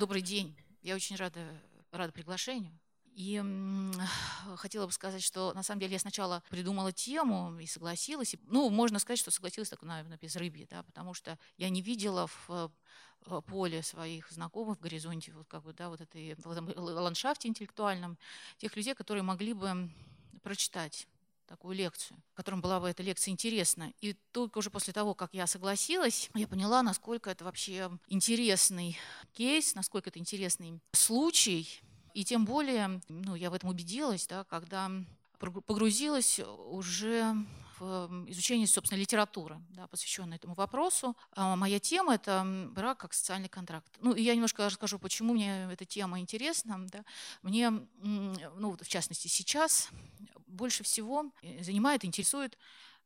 Добрый день. Я очень рада, рада приглашению. И хотела бы сказать, что на самом деле я сначала придумала тему и согласилась. Ну, можно сказать, что согласилась так, наверное, без рыбья, да, потому что я не видела в э, поле своих знакомых в горизонте, вот как бы, да, вот этой ландшафте интеллектуальном, тех людей, которые могли бы прочитать такую лекцию, которым была бы эта лекция интересна. И только уже после того, как я согласилась, я поняла, насколько это вообще интересный кейс, насколько это интересный случай. И тем более, ну, я в этом убедилась, да, когда погрузилась уже в изучение, собственно, литературы, да, посвященной этому вопросу. А моя тема – это брак как социальный контракт. Ну, и я немножко расскажу, почему мне эта тема интересна. Да. Мне, ну, в частности, сейчас больше всего э, занимает, интересует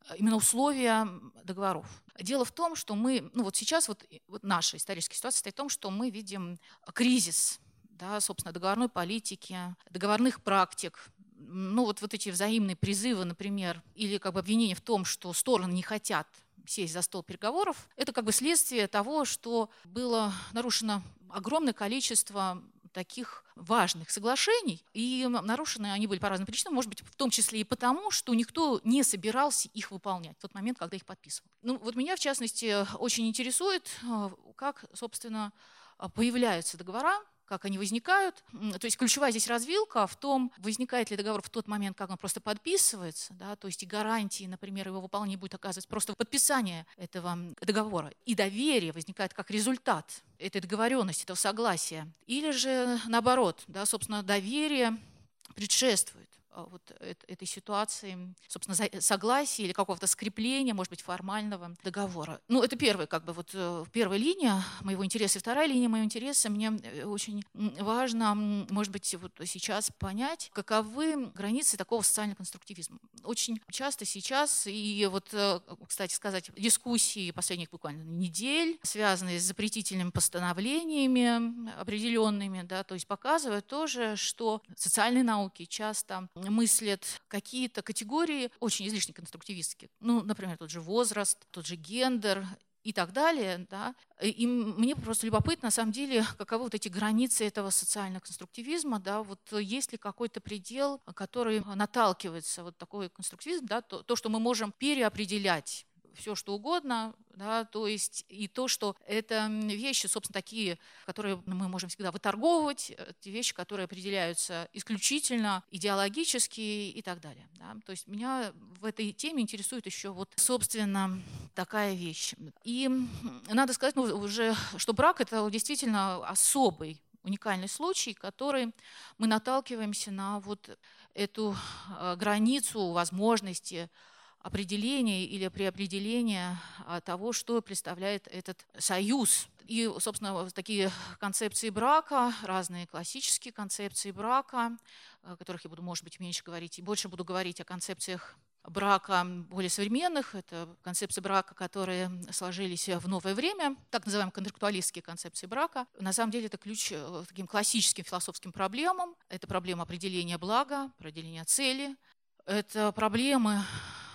э, именно условия договоров. Дело в том, что мы, ну вот сейчас вот, вот наша историческая ситуация состоит в том, что мы видим кризис, да, собственно, договорной политики, договорных практик, ну вот, вот эти взаимные призывы, например, или как бы обвинения в том, что стороны не хотят сесть за стол переговоров, это как бы следствие того, что было нарушено огромное количество таких важных соглашений, и нарушены они были по разным причинам, может быть, в том числе и потому, что никто не собирался их выполнять в тот момент, когда их подписывал. Ну, вот меня, в частности, очень интересует, э, как, собственно, появляются договора, как они возникают. То есть ключевая здесь развилка в том, возникает ли договор в тот момент, как он просто подписывается, да, то есть и гарантии, например, его выполнение будет оказывать просто подписание этого договора. И доверие возникает как результат этой договоренности, этого согласия. Или же наоборот, да, собственно, доверие предшествует вот этой ситуации, собственно, согласия или какого-то скрепления, может быть, формального договора. Ну, это первая, как бы, вот э, первая линия моего интереса. И вторая линия моего интереса, мне э, очень важно, может быть, вот сейчас понять, каковы границы такого социального конструктивизма. Очень часто сейчас, и вот, э, кстати сказать, дискуссии последних буквально недель, связанные с запретительными постановлениями определенными, да, то есть показывают тоже, что социальные науки часто мыслят какие-то категории очень излишне конструктивистские. Ну, например, тот же возраст, тот же гендер и так далее. Да? И мне просто любопытно, на самом деле, каковы вот эти границы этого социального конструктивизма, да, вот есть ли какой-то предел, который наталкивается, вот такой конструктивизм, да, то, то что мы можем переопределять все, что угодно, да, то есть и то, что это вещи, собственно, такие, которые мы можем всегда выторговывать, э, те вещи, которые определяются исключительно идеологически и так далее. Да. То есть меня в этой теме интересует еще вот, собственно, такая вещь. И надо сказать, ну, уже, что брак – это действительно особый уникальный случай, который мы наталкиваемся на вот эту э, границу возможности определение или преопределение а, того, что представляет этот союз. И, собственно, такие концепции брака, разные классические концепции брака, о которых я буду, может быть, меньше говорить, и больше буду говорить о концепциях брака более современных, это концепции брака, которые сложились в новое время, так называемые контрактуалистские концепции брака. На самом деле это ключ э, к таким классическим философским проблемам. Это проблема определения блага, определения цели. Это проблемы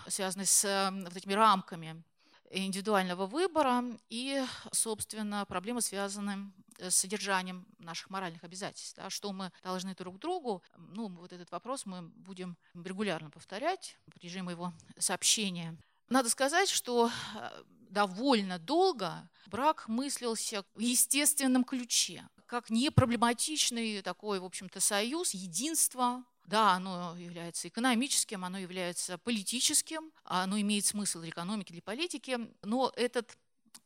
связанный с эм, вот этими рамками индивидуального выбора и, собственно, проблемы, связанные с содержанием наших моральных обязательств. Да, что мы должны друг другу, ну, вот этот вопрос мы будем регулярно повторять в режиме моего сообщения. Надо сказать, что э, довольно долго брак мыслился в естественном ключе, как непроблематичный такой, в общем-то, союз, единство, да, оно является экономическим, оно является политическим, оно имеет смысл для экономики, для политики, но этот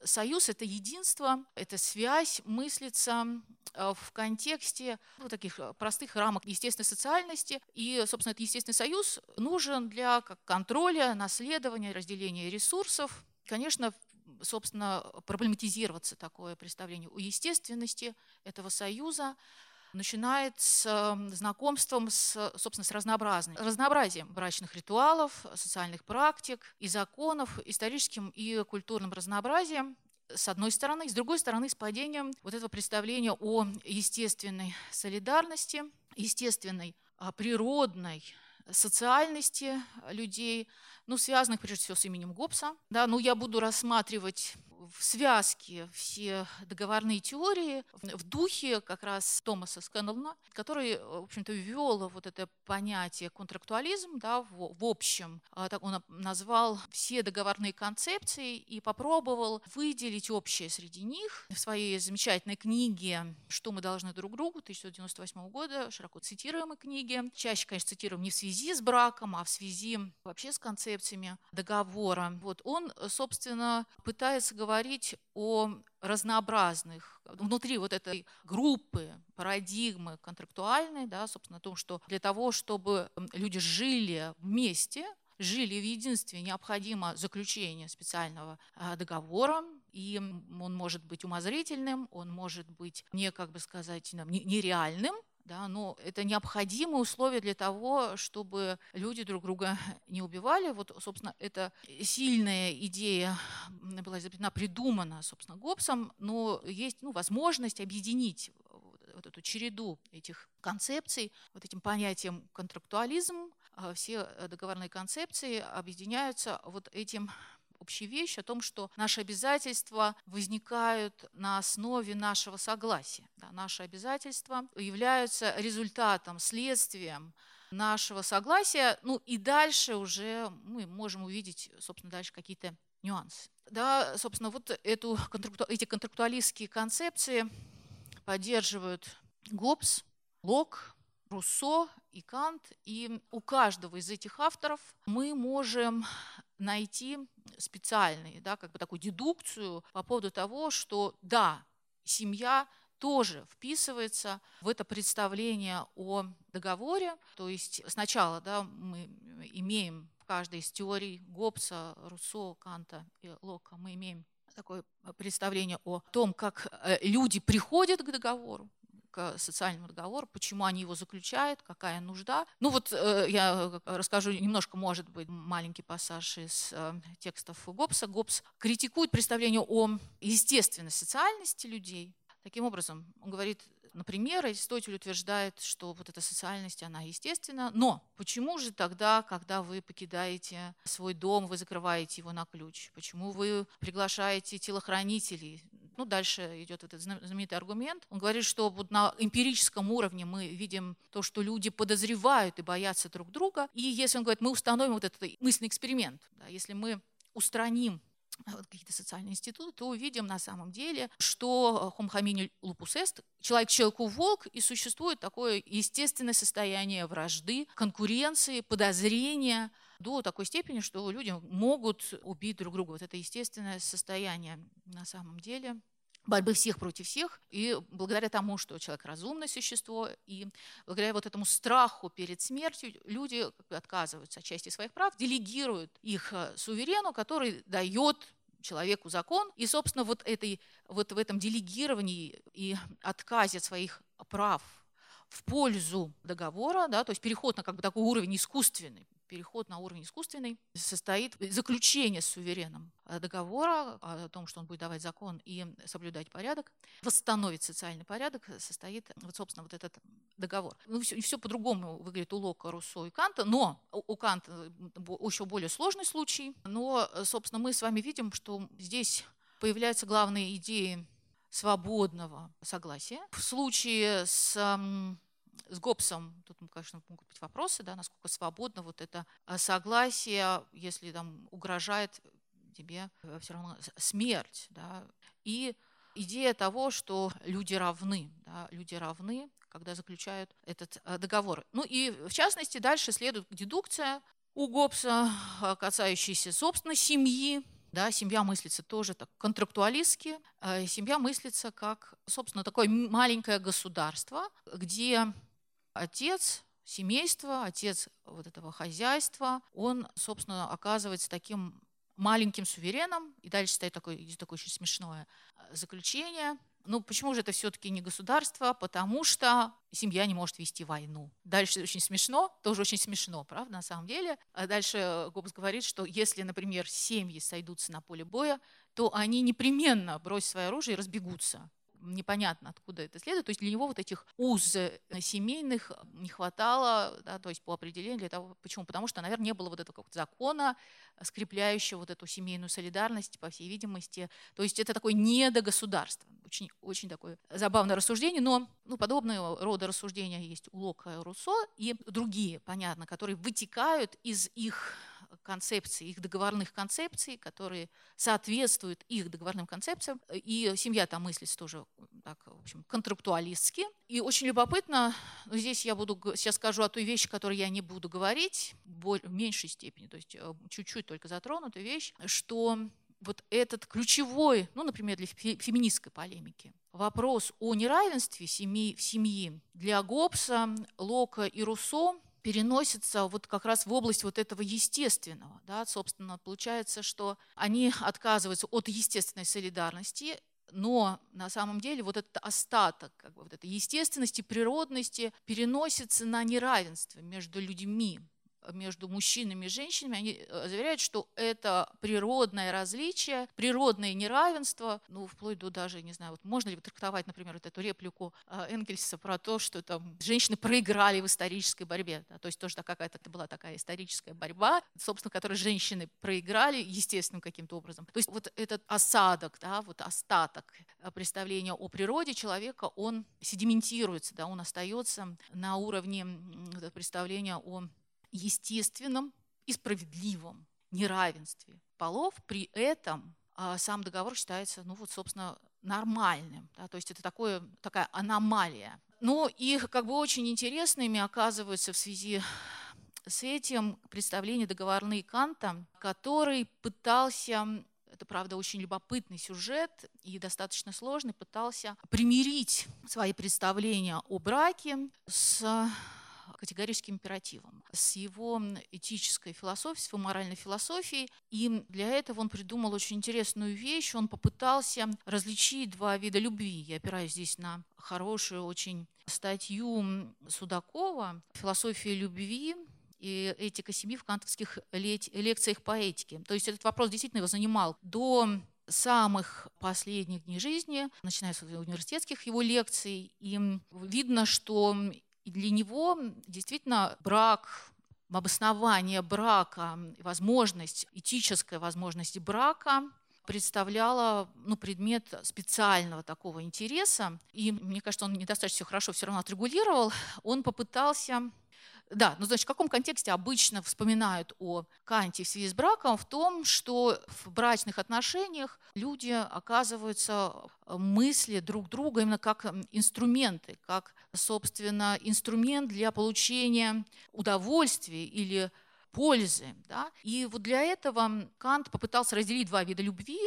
союз, это единство, эта связь мыслится э, в контексте ну, таких простых рамок естественной социальности. И, собственно, этот естественный союз нужен для контроля, наследования, разделения ресурсов. Конечно, собственно, проблематизироваться такое представление о естественности этого союза начинает с эм, знакомством с, собственно, с разнообразным, разнообразием брачных ритуалов, социальных практик и законов, историческим и культурным разнообразием, с одной стороны, и с другой стороны, с падением вот этого представления о естественной солидарности, естественной а, природной социальности людей, ну, связанных прежде всего с именем Гоббса. Да, ну, я буду рассматривать в связке все договорные теории в духе как раз Томаса Скэндлона, который, в общем-то, ввел вот это понятие контрактуализм да, в, в общем. А, так он назвал все договорные концепции и попробовал выделить общее среди них в своей замечательной книге «Что мы должны друг другу» 1998 года, широко цитируемой книге. Чаще, конечно, цитируем не в связи с браком, а в связи вообще с концепциями договора. Вот он, собственно, пытается говорить о разнообразных внутри вот этой группы парадигмы контрактуальной, да, собственно, о том, что для того, чтобы люди жили вместе, жили в единстве, необходимо заключение специального а, договора, и он может быть умозрительным, он может быть не, как бы сказать, нереальным, да, но это необходимые условия для того, чтобы люди друг друга не убивали. Вот, собственно, эта сильная идея была изобретена, придумана, собственно, Гоббсом, но есть ну, возможность объединить вот эту череду этих концепций, вот этим понятием контрактуализм, а все договорные концепции объединяются вот этим общей вещь о том, что наши обязательства возникают на основе нашего согласия. Да, наши обязательства являются результатом, следствием нашего согласия. Ну и дальше уже мы можем увидеть, собственно, дальше какие-то нюансы. Да, собственно, вот эту, эти контрактуалистские концепции поддерживают Гоббс, Лок, Руссо и Кант. И у каждого из этих авторов мы можем найти специальные, да, как бы такую дедукцию по поводу того, что да, семья тоже вписывается в это представление о договоре. То есть сначала да, мы имеем в каждой из теорий Гоббса, Руссо, Канта и Лока, мы имеем такое представление о том, как э, люди приходят к договору, к социальному договору, почему они его заключают, какая нужда. Ну вот э, я расскажу немножко, может быть, маленький пассаж из э, текстов Гоббса. Гоббс критикует представление о естественной социальности людей. Таким образом, он говорит, например, Аристотель утверждает, что вот эта социальность, она естественна, но почему же тогда, когда вы покидаете свой дом, вы закрываете его на ключ? Почему вы приглашаете телохранителей ну, дальше идет этот знаменитый аргумент. Он говорит, что вот на эмпирическом уровне мы видим то, что люди подозревают и боятся друг друга. И если он говорит, мы установим вот этот мысленный эксперимент, да, если мы устраним вот какие-то социальные институты, то увидим на самом деле, что homini lupus est, человек человеку волк, и существует такое естественное состояние вражды, конкуренции, подозрения, до такой степени, что люди могут убить друг друга. Вот это естественное состояние на самом деле борьбы всех против всех. И благодаря тому, что человек разумное существо, и благодаря вот этому страху перед смертью, люди отказываются от части своих прав, делегируют их э, суверену, который дает человеку закон. И, собственно, вот, этой, вот в этом делегировании и отказе от своих прав в пользу договора, да, то есть переход на как бы такой уровень искусственный, переход на уровень искусственный состоит заключение с сувереном э, договора о том, что он будет давать закон и соблюдать порядок, восстановить социальный порядок, состоит, вот, собственно, вот этот договор. Ну, все, все по-другому выглядит у Лока, Руссо и Канта, но у Канта еще более сложный случай. Но, собственно, мы с вами видим, что здесь появляются главные идеи свободного согласия. В случае с с Гоббсом, тут, конечно, могут быть вопросы, да, насколько свободно вот это а, согласие, если там угрожает тебе э, все равно смерть. Да, и идея того, что люди равны, да, люди равны, когда заключают этот э, договор. Ну и в частности дальше следует дедукция у Гоббса, э, касающаяся собственной семьи, да, семья мыслится тоже так контрактуалистски. Семья мыслится как, собственно, такое маленькое государство, где отец семейства, отец вот этого хозяйства, он, собственно, оказывается таким маленьким сувереном. И дальше стоит такое, такое очень смешное э, заключение. Ну, почему же это все-таки не государство? Потому что семья не может вести войну. Дальше очень смешно, тоже очень смешно, правда, на самом деле. А дальше Гоббс говорит, что если, например, семьи сойдутся на поле боя, то они непременно бросят свое оружие и разбегутся непонятно, откуда это следует. То есть для него вот этих уз э, семейных не хватало, да, то есть по определению для того, почему? Потому что, наверное, не было вот этого закона, скрепляющего вот эту семейную солидарность, по всей видимости. То есть это такое недогосударство. Очень, очень такое забавное рассуждение, но ну, подобного рода рассуждения есть у Лока и Руссо и другие, понятно, которые вытекают из их концепций, их договорных концепций, которые соответствуют их договорным концепциям. И семья там мыслится тоже так, в общем, контрактуалистски. И очень любопытно, ну, здесь я буду сейчас скажу о той вещи, которую я не буду говорить в меньшей степени, то есть э, чуть-чуть только затронутую вещь, что вот этот ключевой, ну, например, для феминистской полемики, вопрос о неравенстве семьи, семье для Гоббса, Лока и Руссо переносится вот как раз в область вот этого естественного. Да? Собственно, получается, что они отказываются от естественной солидарности, но на самом деле вот этот остаток как бы, вот этой естественности, природности переносится на неравенство между людьми между мужчинами и женщинами, они э, заверяют, что это природное различие, природное неравенство, ну, вплоть до даже, не знаю, вот можно ли трактовать, например, вот эту реплику э, Энгельса про то, что там женщины проиграли в исторической борьбе, да, то есть тоже какая-то была такая историческая борьба, собственно, которой женщины проиграли естественным каким-то образом. То есть вот этот осадок, да, вот остаток э, представления о природе человека, он седиментируется, да, он остается на уровне представления о естественном и справедливом неравенстве полов. При этом а, сам договор считается, ну вот, собственно, нормальным. Да, то есть это такое, такая аномалия. Но и как бы очень интересными оказываются в связи с этим представления договорные Канта, который пытался это, правда, очень любопытный сюжет и достаточно сложный, пытался примирить свои представления о браке с категорическим императивом, с его этической философией, с его моральной философией. И для этого он придумал очень интересную вещь. Он попытался различить два вида любви. Я опираюсь здесь на хорошую очень статью Судакова «Философия любви», и этика семьи в кантовских лекциях по этике. То есть этот вопрос действительно его занимал до самых последних дней жизни, начиная с университетских его лекций. И видно, что и для него действительно брак, обоснование брака, возможность, этическая возможность брака представляла ну, предмет специального такого интереса. И мне кажется, он недостаточно все хорошо все равно отрегулировал. Он попытался да, ну значит, в каком контексте обычно вспоминают о Канте в связи с браком? В том, что в брачных отношениях люди оказываются э, мысли друг друга именно как инструменты, как, собственно, инструмент для получения удовольствия или пользы. Да? И вот для этого Кант попытался разделить два вида любви.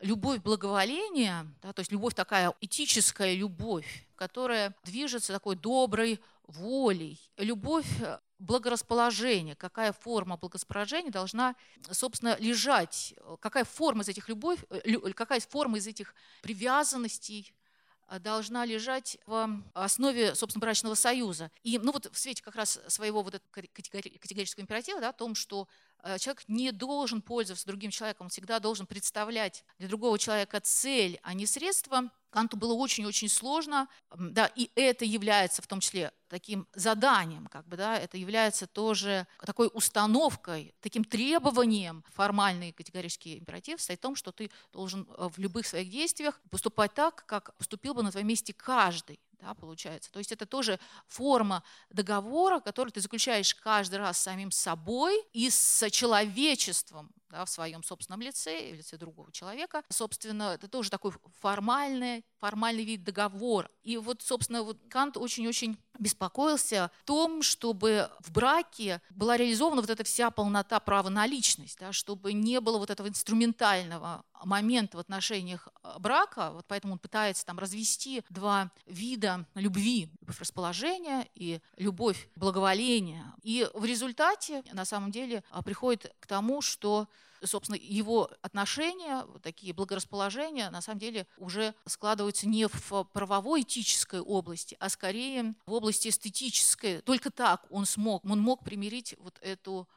Любовь благоволения, да, то есть любовь такая этическая любовь, которая движется такой доброй волей. Любовь э, благорасположение, какая форма благорасположения должна, собственно, лежать, какая форма из этих любовь, э, какая форма из этих привязанностей э, должна лежать в основе, собственно, брачного союза. И, ну вот в свете как раз своего вот этого категорического императива, да, о том, что человек не должен пользоваться другим человеком, он всегда должен представлять для другого человека цель, а не средство, Канту было очень-очень сложно, да, и это является в том числе таким заданием, как бы, да, это является тоже такой установкой, таким требованием, формальный категорический императив стоит в том, что ты должен э, в любых своих действиях поступать так, как поступил бы на твоем месте каждый да, получается. То есть это тоже форма договора, который ты заключаешь каждый раз с самим собой и с человечеством да, в своем собственном лице, в лице другого человека. Собственно, это тоже такой формальный, формальный вид договора. И вот, собственно, вот Кант очень-очень беспокоился о том, чтобы в браке была реализована вот эта вся полнота права на личность, да, чтобы не было вот этого инструментального момента в отношениях э, брака, вот поэтому он пытается там развести два вида любви, любовь расположения и любовь благоволения. И в результате, на самом деле, а, приходит к тому, что собственно, его отношения, вот такие благорасположения, на самом деле уже складываются не в правовой этической области, а скорее в области эстетической. Только так он смог, он мог примирить вот эту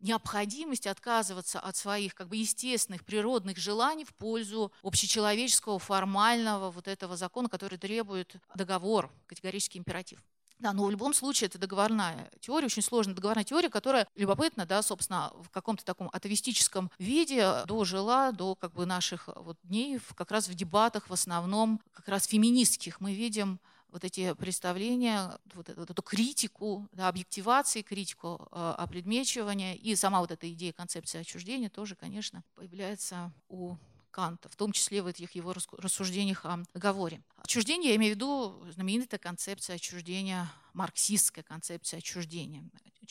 необходимость отказываться от своих как бы естественных природных желаний в пользу общечеловеческого формального вот этого закона, который требует договор, категорический императив. Да, но в любом случае это договорная теория, очень сложная договорная теория, которая любопытна, да, собственно, в каком-то таком атовистическом виде дожила до как бы наших вот дней, как раз в дебатах в основном как раз феминистских. Мы видим вот эти представления, вот эту, вот эту критику, да, объективации, критику э, опредмечивания и сама вот эта идея концепции отчуждения тоже, конечно, появляется у Канта, в том числе в этих его рассуждениях о договоре. Отчуждение, я имею в виду знаменитая концепция отчуждения, марксистская концепция отчуждения.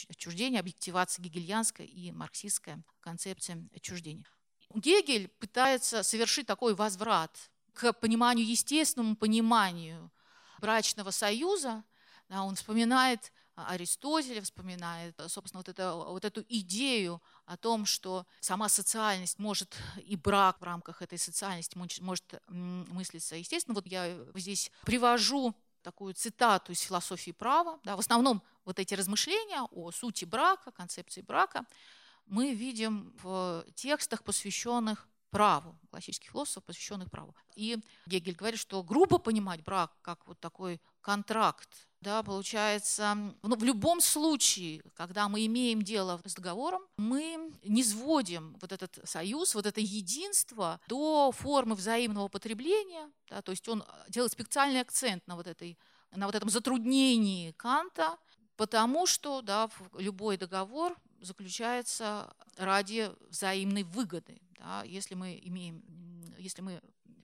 Отчуждение, объективация гегельянская и марксистская концепция отчуждения. Гегель пытается совершить такой возврат к пониманию, естественному пониманию брачного союза, он вспоминает Аристотеля, вспоминает, собственно, вот, это, вот эту идею о том, что сама социальность может и брак в рамках этой социальности может мыслиться. Естественно, вот я здесь привожу такую цитату из философии права. Да, в основном вот эти размышления о сути брака, концепции брака мы видим в текстах, посвященных праву, классических философов, посвященных праву. И Гегель говорит, что грубо понимать брак как вот такой контракт, да, получается, ну, в любом случае, когда мы имеем дело с договором, мы не сводим вот этот союз, вот это единство до формы взаимного потребления, да, то есть он делает специальный акцент на вот, этой, на вот этом затруднении Канта, потому что да, любой договор заключается ради взаимной выгоды. Да? Если мы имеем, если мы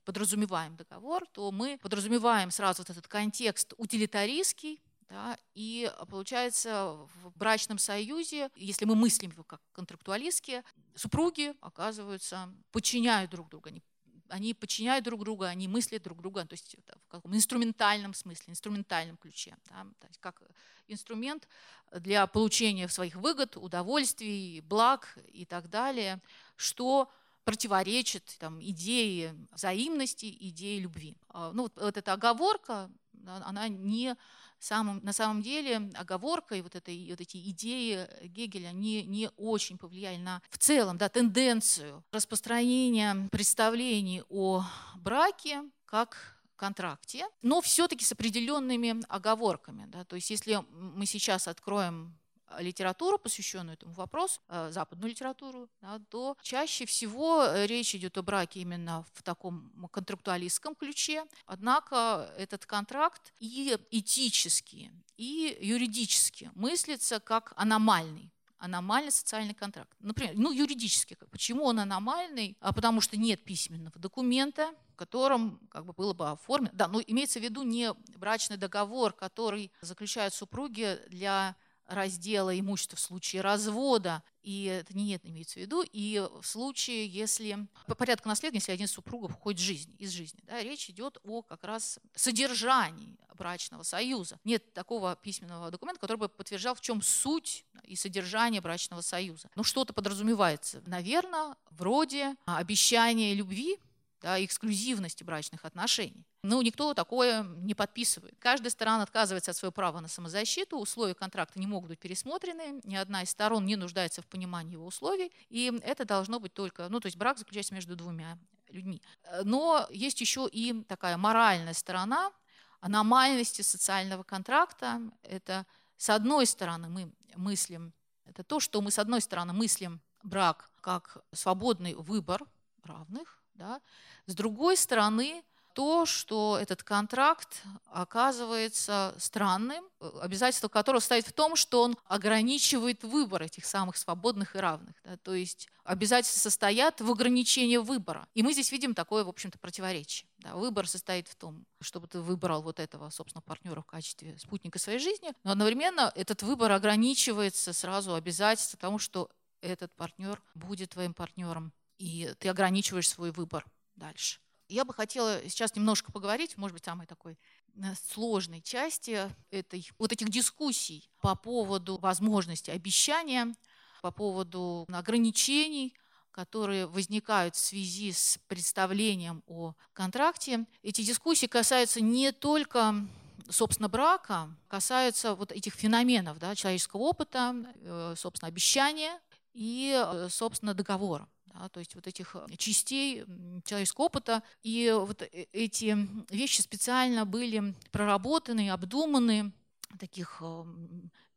подразумеваем договор, то мы подразумеваем сразу вот этот контекст утилитаристский, да, и получается в брачном союзе, если мы мыслим его как контрактуалистские, супруги оказываются, подчиняют друг друга, они они подчиняют друг друга, они мыслят друг друга, то есть в каком инструментальном смысле, инструментальном ключе, да, то есть как инструмент для получения своих выгод, удовольствий, благ и так далее, что противоречит там, идее взаимности, идее любви. А, ну, вот, вот эта оговорка, она не самым, на самом деле оговорка и вот, это, и вот эти идеи Гегеля не, не очень повлияли на в целом да, тенденцию распространения представлений о браке как контракте, но все-таки с определенными оговорками. Да. То есть если мы сейчас откроем литературу, посвященную этому вопросу, э, западную литературу, да, то чаще всего э, речь идет о браке именно в таком контрактуалистском ключе. Однако этот контракт и этически, и юридически мыслится как аномальный аномальный социальный контракт. Например, ну, юридически. Почему он аномальный? А потому что нет письменного документа, котором как бы было бы оформлено. Да, но имеется в виду не брачный договор, который заключают супруги для раздела имущества в случае развода, и это не это имеется в виду, и в случае, если по порядку наследования, если один из супругов уходит жизни, из жизни, да, речь идет о как раз содержании брачного союза. Нет такого письменного документа, который бы подтверждал, в чем суть и содержание брачного союза. Ну, что-то подразумевается. Наверное, вроде обещания любви, да, эксклюзивности брачных отношений. Ну, никто такое не подписывает. Каждая сторона отказывается от своего права на самозащиту, условия контракта не могут быть пересмотрены, ни одна из сторон не нуждается в понимании его условий, и это должно быть только, ну, то есть брак заключается между двумя людьми. Но есть еще и такая моральная сторона аномальности социального контракта. Это, с одной стороны, мы мыслим, это то, что мы, с одной стороны, мыслим брак как свободный выбор равных, да? С другой стороны, то, что этот контракт оказывается странным, обязательство которого стоит в том, что он ограничивает выбор этих самых свободных и равных. Да? То есть обязательства состоят в ограничении выбора. И мы здесь видим такое, в общем-то, противоречие. Да? Выбор состоит в том, чтобы ты выбрал вот этого, собственно, партнера в качестве спутника своей жизни, но одновременно этот выбор ограничивается сразу обязательством тому, что этот партнер будет твоим партнером и ты ограничиваешь свой выбор дальше. Я бы хотела сейчас немножко поговорить, может быть, самой такой э, сложной части этой, вот этих дискуссий по поводу возможности обещания, по поводу ограничений, которые возникают в связи с представлением о контракте. Эти дискуссии касаются не только собственно, брака, касаются вот этих феноменов да, человеческого опыта, э, собственно, обещания, и, э, собственно, договора. Да, то есть вот этих э, частей человеческого опыта. И вот эти вещи специально были проработаны, обдуманы в таких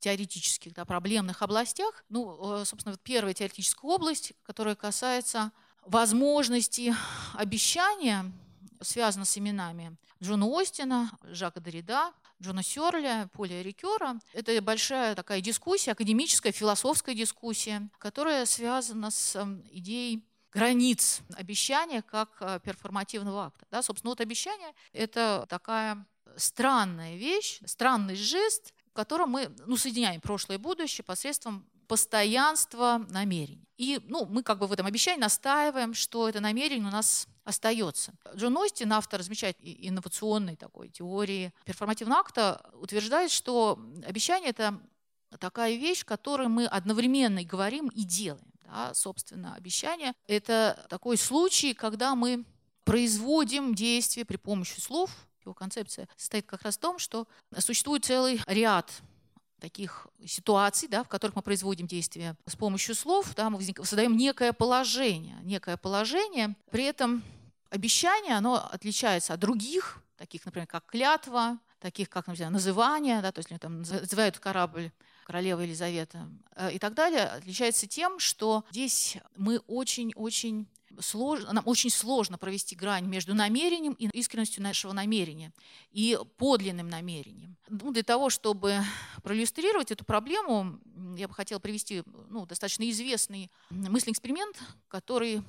теоретических, да, проблемных областях. Ну, собственно, вот первая теоретическая область, которая касается возможности обещания, связана с именами Джона Остина, Жака Дорида, Джона Сёрля, Поля Рикера. Это большая такая дискуссия, академическая, философская дискуссия, которая связана с эм, идеей границ обещания как э, перформативного акта. Да, собственно, вот обещание – это такая странная вещь, странный жест, в котором мы ну, соединяем прошлое и будущее посредством постоянства намерений. И ну, мы как бы в этом обещании настаиваем, что это намерение у нас остается. Джон Остин, автор замечательной инновационной такой теории перформативного акта, утверждает, что обещание – это такая вещь, которую мы одновременно и говорим, и делаем. Да, собственно, обещание – это такой случай, когда мы производим действие при помощи слов. Его концепция состоит как раз в том, что существует целый ряд таких ситуаций, да, в которых мы производим действия с помощью слов, да, мы создаем некое положение, некое положение, при этом обещание, оно отличается от других, таких, например, как клятва, таких, как, например, называние, да, то есть там называют корабль королева Елизавета э, и так далее, отличается тем, что здесь мы очень-очень сложно, нам очень сложно провести грань между намерением и искренностью нашего намерения и подлинным намерением. Ну, для того, чтобы проиллюстрировать эту проблему, я бы хотела привести ну, достаточно известный мысленный эксперимент, который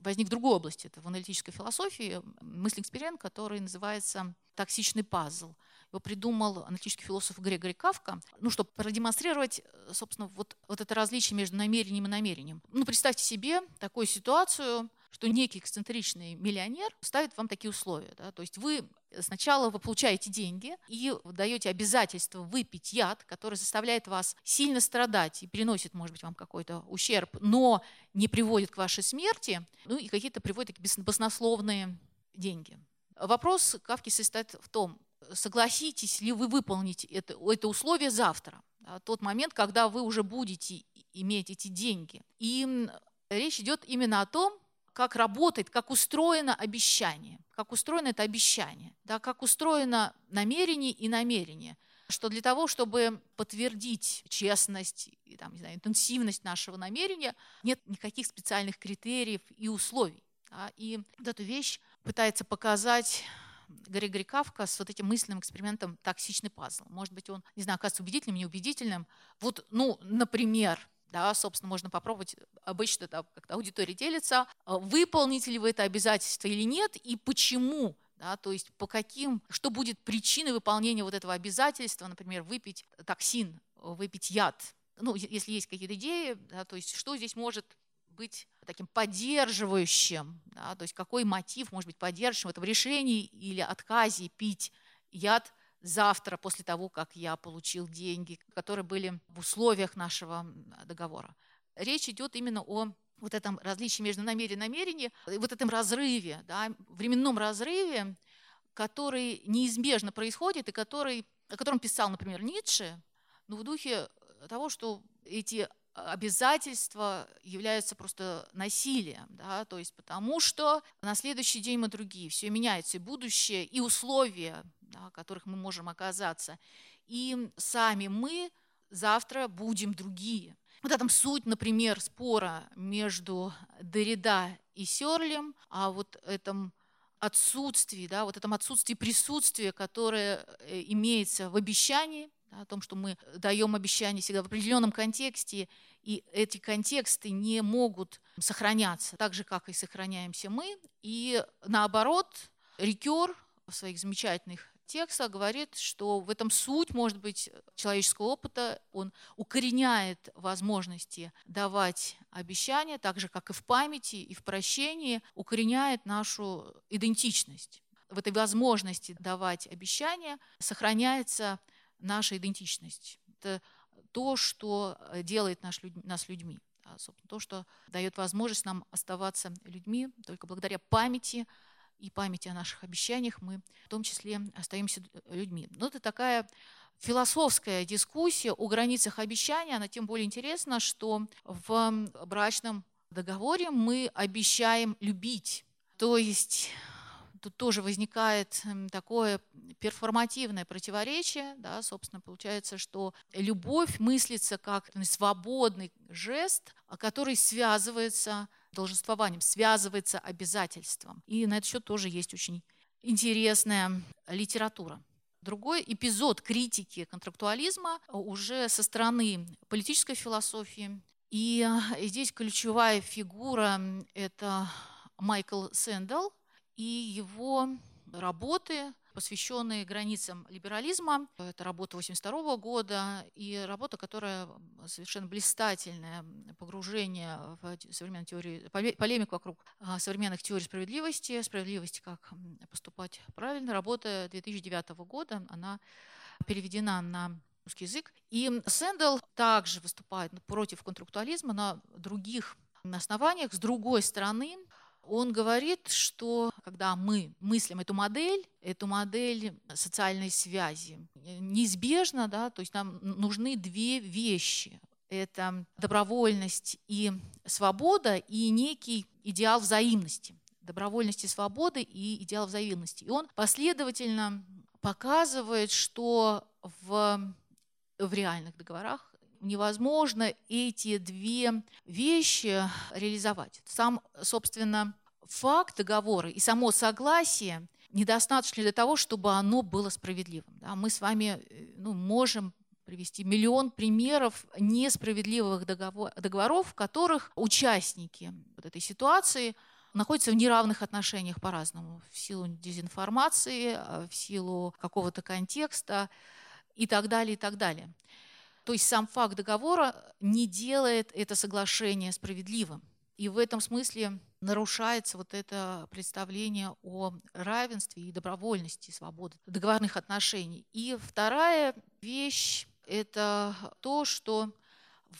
возник в другой области, это в аналитической философии, мысленный эксперимент, который называется «токсичный пазл». Его придумал аналитический философ Грегори Кавка, ну, чтобы продемонстрировать, собственно, вот, вот это различие между намерением и намерением. Ну, представьте себе такую ситуацию, что некий эксцентричный миллионер ставит вам такие условия. Да? То есть вы сначала вы получаете деньги и даете обязательство выпить яд, который заставляет вас сильно страдать и приносит, может быть, вам какой-то ущерб, но не приводит к вашей смерти, ну и какие-то приводят такие баснословные деньги. Вопрос Кавки состоит в том, согласитесь ли вы выполнить это, это условие завтра, тот момент, когда вы уже будете иметь эти деньги. И речь идет именно о том, как работает, как устроено обещание, как устроено это обещание, да, как устроено намерение и намерение, что для того, чтобы подтвердить честность и там, не знаю, интенсивность нашего намерения, нет никаких специальных критериев и условий. Да, и вот эту вещь пытается показать Григорий Кавка с вот этим мысленным экспериментом «Токсичный пазл». Может быть, он, не знаю, оказывается убедительным, неубедительным. Вот, ну, например, да, собственно, можно попробовать, обычно это как-то аудитория делится, а, выполните ли вы это обязательство или нет, и почему, да, то есть по каким, что будет причиной выполнения вот этого обязательства, например, выпить токсин, выпить яд, ну, если есть какие-то идеи, да, то есть что здесь может быть таким поддерживающим, да, то есть какой мотив может быть поддерживающим в решении или отказе пить яд – завтра, после того, как я получил деньги, которые были в условиях нашего договора. Речь идет именно о вот этом различии между намерением и намерением, вот этом разрыве, да, временном разрыве, который неизбежно происходит и который, о котором писал, например, Ницше, но в духе того, что эти обязательства являются просто насилием, да, то есть потому что на следующий день мы другие, все меняется, и будущее, и условия да, в которых мы можем оказаться. И сами мы завтра будем другие. Вот этом суть, например, спора между Дорида и Серлем, а вот этом отсутствии, да, вот этом отсутствии присутствия, которое э, имеется в обещании, да, о том, что мы даем обещание всегда в определенном контексте, и эти контексты не могут сохраняться так же, как и сохраняемся мы. И наоборот, Рикер в своих замечательных текста говорит, что в этом суть, может быть, человеческого опыта. Он укореняет возможности давать обещания, так же, как и в памяти, и в прощении, укореняет нашу идентичность. В этой возможности давать обещания сохраняется наша идентичность. Это то, что делает наш, нас людьми. То, что дает возможность нам оставаться людьми только благодаря памяти, и памяти о наших обещаниях мы в том числе остаемся людьми. Но ну, это такая философская дискуссия о границах обещания, она тем более интересна, что в брачном договоре мы обещаем любить. То есть тут тоже возникает такое перформативное противоречие. Да, собственно, получается, что любовь мыслится как свободный жест, который связывается долженствованием, связывается обязательством. И на этот счет тоже есть очень интересная литература. Другой эпизод критики контрактуализма уже со стороны политической философии. И здесь ключевая фигура – это Майкл Сэндл и его работы, посвященные границам либерализма. Это работа 1982 года и работа, которая совершенно блистательное погружение в современную теорию, полемик вокруг а, современных теорий справедливости, справедливости, как поступать правильно. Работа 2009 года, она переведена на русский язык. И Сэндл также выступает против контрактуализма на других основаниях. С другой стороны, он говорит, что когда мы мыслим эту модель, эту модель социальной связи, неизбежно, да, то есть нам нужны две вещи. Это добровольность и свобода, и некий идеал взаимности. Добровольности, свободы и идеал взаимности. И он последовательно показывает, что в, в реальных договорах невозможно эти две вещи реализовать. Сам, собственно, факт договора и само согласие недостаточно для того, чтобы оно было справедливым. Да, мы с вами э, ну, можем привести миллион примеров несправедливых договор, договоров, в которых участники вот этой ситуации находятся в неравных отношениях по-разному, в силу дезинформации, а, в силу какого-то контекста и так далее, и так далее. То есть сам факт договора не делает это соглашение справедливым. И в этом смысле нарушается вот это представление о равенстве и добровольности, свободы договорных отношений. И вторая вещь – это то, что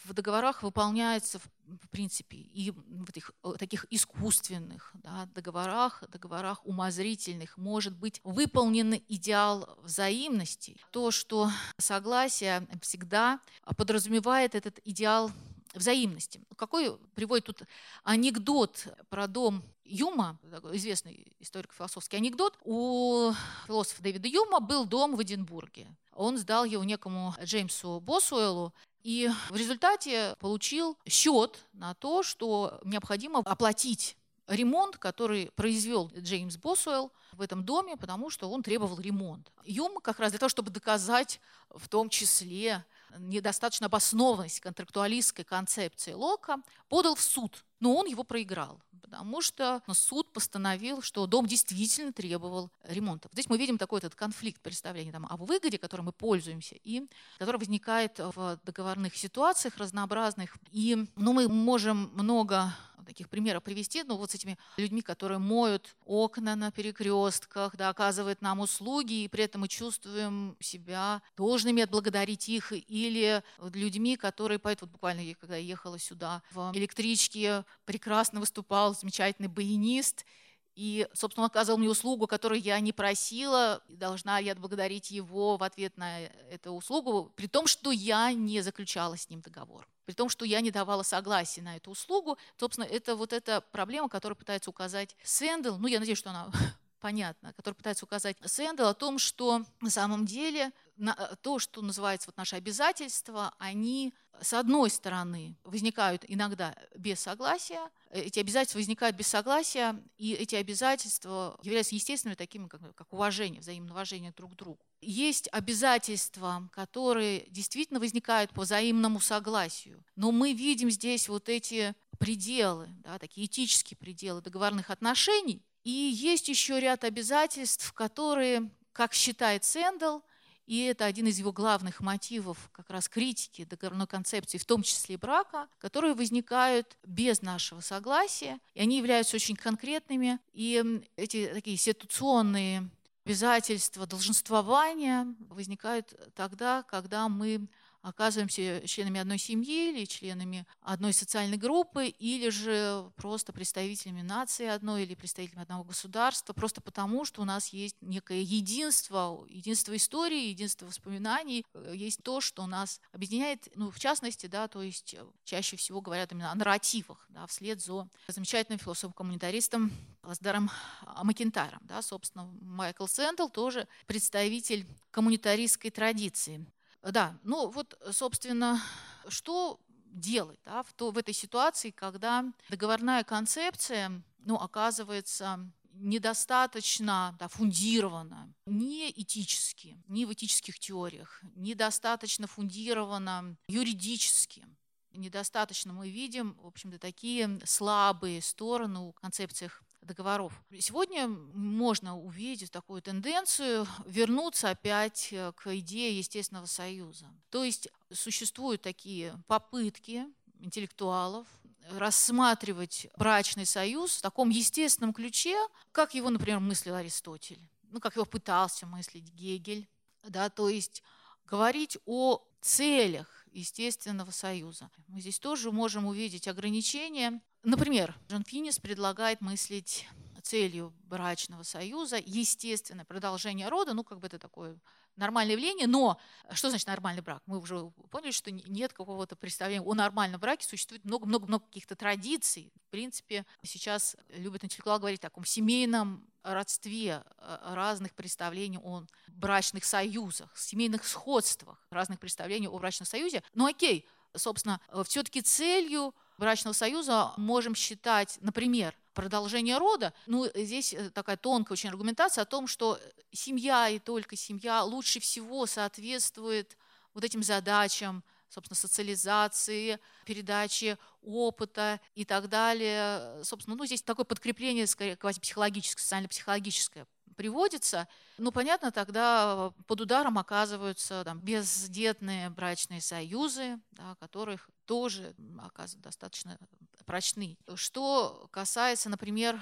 в договорах выполняется в принципе и в этих таких искусственных да, договорах, договорах умозрительных может быть выполнен идеал взаимности. То, что согласие всегда подразумевает этот идеал взаимности. Какой приводит тут анекдот про дом Юма, известный историко-философский анекдот. У философа Дэвида Юма был дом в Эдинбурге. Он сдал его некому Джеймсу Босуэлу, и в результате получил счет на то, что необходимо оплатить ремонт, который произвел Джеймс Босуэлл в этом доме, потому что он требовал ремонт. Юм как раз для того, чтобы доказать в том числе недостаточно обоснованность контрактуалистской концепции Лока, подал в суд, но он его проиграл потому что суд постановил, что дом действительно требовал ремонта. Здесь мы видим такой этот конфликт представления там, о выгоде, которым мы пользуемся, и который возникает в договорных ситуациях разнообразных. И ну, мы можем много таких примеров привести, ну вот с этими людьми, которые моют окна на перекрестках, да, оказывают нам услуги, и при этом мы чувствуем себя должными отблагодарить их, или людьми, которые поют, вот буквально когда я ехала сюда, в электричке прекрасно выступал замечательный баянист, и, собственно, он оказывал мне услугу, которую я не просила, должна я отблагодарить его в ответ на эту услугу, при том, что я не заключала с ним договор при том, что я не давала согласия на эту услугу. Собственно, это вот эта проблема, которую пытается указать Сэндл, ну, я надеюсь, что она понятна, которая пытается указать Сэндл о том, что на самом деле то, что называется вот наши обязательства, они с одной стороны возникают иногда без согласия, эти обязательства возникают без согласия, и эти обязательства являются естественными такими, как, как уважение, взаимное уважение друг к другу есть обязательства, которые действительно возникают по взаимному согласию. Но мы видим здесь вот эти пределы, да, такие этические пределы договорных отношений. И есть еще ряд обязательств, которые, как считает Сэндл, и это один из его главных мотивов как раз критики договорной концепции, в том числе брака, которые возникают без нашего согласия, и они являются очень конкретными. И эти такие ситуационные обязательства долженствования возникают тогда, когда мы оказываемся членами одной семьи или членами одной социальной группы, или же просто представителями нации одной или представителями одного государства, просто потому, что у нас есть некое единство, единство истории, единство воспоминаний, есть то, что нас объединяет, ну, в частности, да, то есть чаще всего говорят именно о нарративах, да, вслед за замечательным философом-коммунитаристом Ласдаром Макентаром. Да, собственно, Майкл Сэндл тоже представитель коммунитаристской традиции. Да, ну вот, собственно, что делать да, в, то, в этой ситуации, когда договорная концепция ну, оказывается недостаточно да, фундирована не этически, не в этических теориях, недостаточно фундирована юридически. Недостаточно мы видим, в общем-то, такие слабые стороны в концепциях договоров. Сегодня можно увидеть такую тенденцию вернуться опять э, к идее естественного союза. То есть существуют такие попытки интеллектуалов рассматривать брачный союз в таком естественном ключе, как его, например, мыслил Аристотель, ну, как его пытался мыслить Гегель. Да, то есть говорить о целях естественного союза. Мы здесь тоже можем увидеть ограничения. Например, Джон Финнис предлагает мыслить целью брачного союза естественное продолжение рода, ну как бы это такое нормальное явление, но что значит нормальный брак? Мы уже поняли, что нет какого-то представления о нормальном браке, существует много-много-много каких-то традиций. В принципе, сейчас любят интеллектуал говорить о таком семейном родстве э, разных представлений о брачных союзах, семейных сходствах, разных представлений о брачном союзе. Ну окей, собственно, все-таки целью брачного союза можем считать, например, продолжение рода. Ну, здесь э, такая тонкая очень аргументация о том, что семья и только семья лучше всего соответствует вот этим задачам, собственно, социализации, передачи опыта и так далее. Собственно, ну, здесь такое подкрепление, скорее, квазипсихологическое, социально-психологическое приводится. Ну, понятно, тогда под ударом оказываются там, бездетные брачные союзы, да, которых тоже оказывают достаточно прочны. Что касается, например,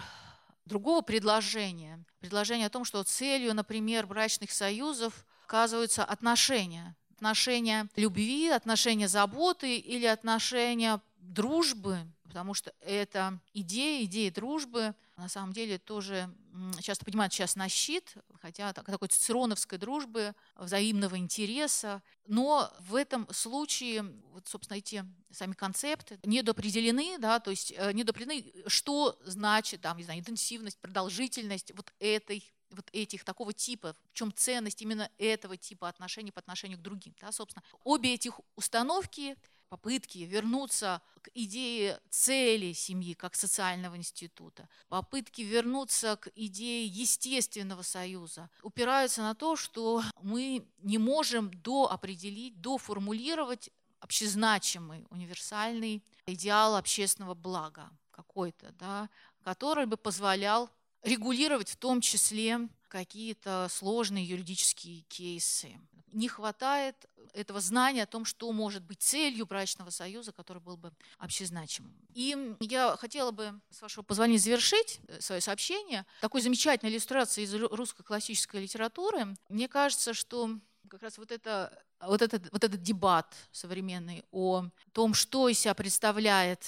другого предложения, предложения о том, что целью, например, брачных союзов оказываются отношения, отношения любви, отношения заботы или отношения дружбы, потому что эта идея, идея дружбы на самом деле тоже часто поднимают сейчас на щит, хотя такой цицероновской дружбы, взаимного интереса. Но в этом случае, вот, собственно, эти сами концепты недопределены, да, то есть э, недопределены, что значит, там, не знаю, интенсивность, продолжительность вот этой вот этих такого типа, в чем ценность именно этого типа отношений по отношению к другим. Да, собственно, обе этих установки попытки вернуться к идее цели семьи как социального института, попытки вернуться к идее естественного союза, упираются на то, что мы не можем доопределить, доформулировать общезначимый, универсальный идеал общественного блага какой-то, да, который бы позволял регулировать в том числе какие-то сложные юридические кейсы. Не хватает этого знания о том, что может быть целью брачного союза, который был бы общезначимым. И я хотела бы, с вашего позволения, завершить э, свое сообщение такой замечательной иллюстрацией из русской классической литературы. Мне кажется, что как раз вот, это, вот, этот, вот этот дебат современный о том, что из себя представляет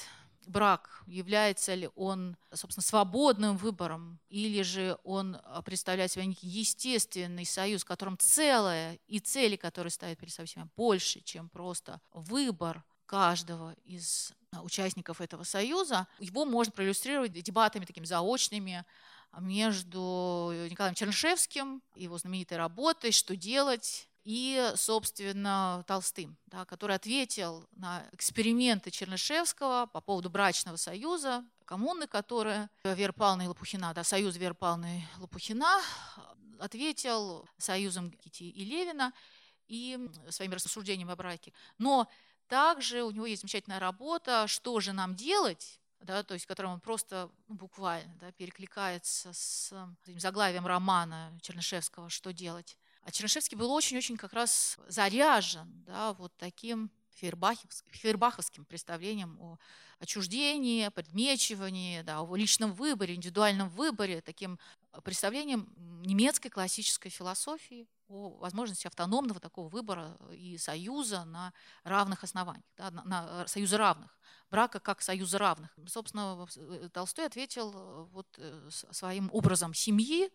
брак, является ли он, собственно, свободным выбором, или же он а, представляет себя некий естественный союз, в котором целое и цели, которые ставят перед собой себя, больше, чем просто выбор каждого из а, участников этого союза, его можно проиллюстрировать дебатами такими заочными между Николаем Чернышевским, его знаменитой работой «Что делать?», и, собственно, Толстым, да, который ответил на эксперименты Чернышевского по поводу брачного союза, коммуны, которая Вера Павловна и Лопухина, да, союз Веры Павловны и Лопухина, ответил союзом Кити и Левина и своими рассуждениями о браке. Но также у него есть замечательная работа «Что же нам делать?», да, то есть, которым он просто ну, буквально да, перекликается с этим заглавием романа Чернышевского «Что делать?». А Чернышевский был очень-очень как раз заряжен да, вот таким фейербаховским представлением о отчуждении, предмечивании, да, о личном выборе, индивидуальном выборе, таким представлением немецкой классической философии. о возможности автономного такого выбора и союза на равных основаниях, да, на, на э, союза равных, брака как союза равных. Собственно, э, Толстой ответил э, вот своим образом семьи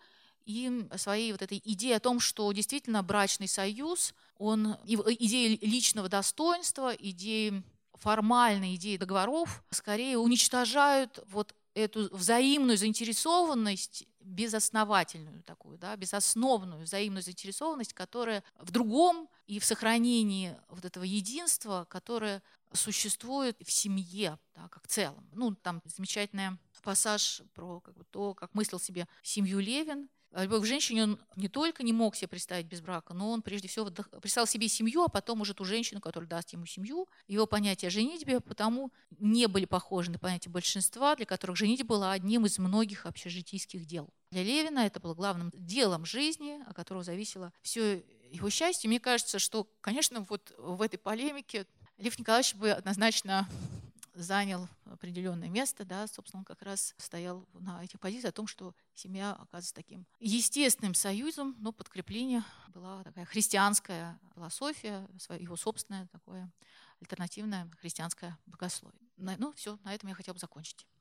и своей вот этой идеей о том, что действительно брачный союз, он идея личного достоинства, идеи формальные идеи договоров скорее уничтожают вот эту взаимную заинтересованность безосновательную такую, да, безосновную взаимную заинтересованность, которая в другом и в сохранении вот этого единства, которое существует в семье, да, как целом. Ну, там замечательный пассаж про как бы, то, как мыслил себе семью Левин, Любовь к женщине он не только не мог себе представить без брака, но он прежде всего представил себе семью, а потом уже ту женщину, которая даст ему семью. Его понятия о женитьбе потому не были похожи на понятия большинства, для которых женитьба была одним из многих общежитийских дел. Для Левина это было главным делом жизни, от которого зависело все его счастье. Мне кажется, что, конечно, вот в этой полемике Лев Николаевич бы однозначно занял определенное место, да, собственно, он как раз стоял на этих позициях о том, что семья оказывается таким естественным союзом, но подкрепление была такая христианская философия, его собственное такое альтернативное христианское богословие. Ну, все, на этом я хотела бы закончить.